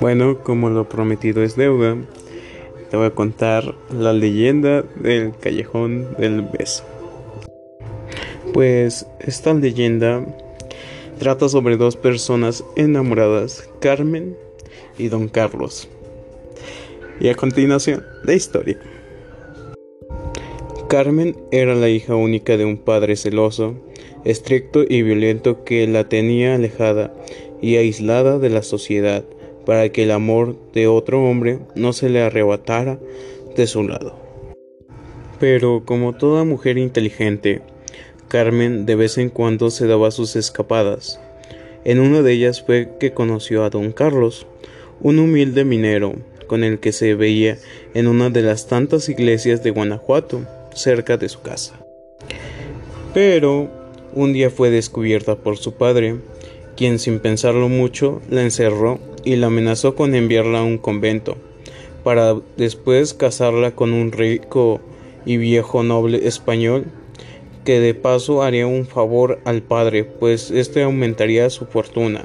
Bueno, como lo prometido es deuda, te voy a contar la leyenda del callejón del beso. Pues esta leyenda trata sobre dos personas enamoradas, Carmen y Don Carlos. Y a continuación, la historia. Carmen era la hija única de un padre celoso, estricto y violento que la tenía alejada y aislada de la sociedad para que el amor de otro hombre no se le arrebatara de su lado. Pero como toda mujer inteligente, Carmen de vez en cuando se daba sus escapadas. En una de ellas fue que conoció a don Carlos, un humilde minero con el que se veía en una de las tantas iglesias de Guanajuato, cerca de su casa. Pero un día fue descubierta por su padre, quien sin pensarlo mucho la encerró y la amenazó con enviarla a un convento, para después casarla con un rico y viejo noble español, que de paso haría un favor al padre, pues éste aumentaría su fortuna.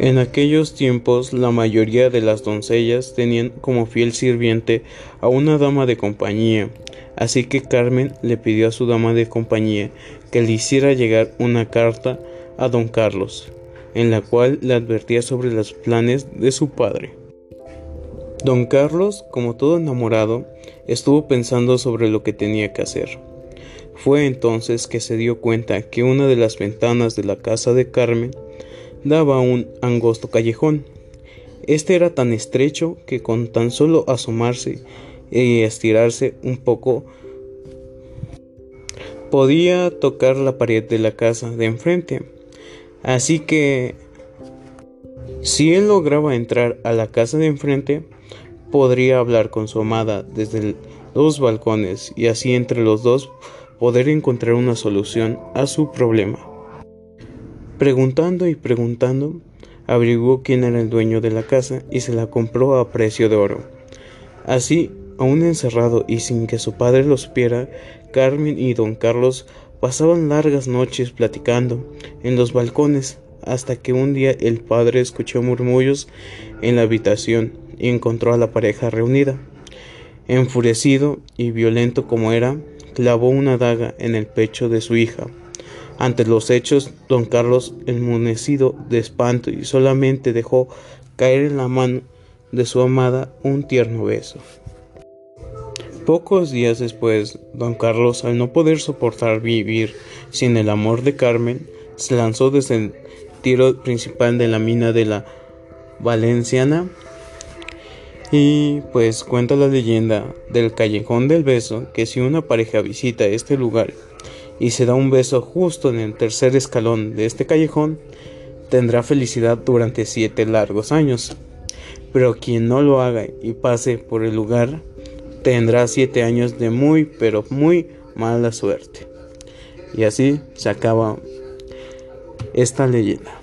En aquellos tiempos la mayoría de las doncellas tenían como fiel sirviente a una dama de compañía, así que Carmen le pidió a su dama de compañía que le hiciera llegar una carta a don Carlos, en la cual le advertía sobre los planes de su padre. Don Carlos, como todo enamorado, estuvo pensando sobre lo que tenía que hacer. Fue entonces que se dio cuenta que una de las ventanas de la casa de Carmen daba a un angosto callejón. Este era tan estrecho que con tan solo asomarse y estirarse un poco podía tocar la pared de la casa de enfrente. Así que si él lograba entrar a la casa de enfrente, podría hablar con su amada desde los balcones y así entre los dos poder encontrar una solución a su problema. Preguntando y preguntando, averiguó quién era el dueño de la casa y se la compró a precio de oro. Así, aún encerrado y sin que su padre lo supiera, Carmen y don Carlos pasaban largas noches platicando en los balcones hasta que un día el padre escuchó murmullos en la habitación y encontró a la pareja reunida. Enfurecido y violento como era, clavó una daga en el pecho de su hija ante los hechos, don Carlos, enmunecido de espanto, y solamente dejó caer en la mano de su amada un tierno beso. Pocos días después, don Carlos, al no poder soportar vivir sin el amor de Carmen, se lanzó desde el tiro principal de la mina de la Valenciana y pues cuenta la leyenda del callejón del beso que si una pareja visita este lugar y se da un beso justo en el tercer escalón de este callejón, tendrá felicidad durante siete largos años. Pero quien no lo haga y pase por el lugar, tendrá siete años de muy, pero muy mala suerte. Y así se acaba esta leyenda.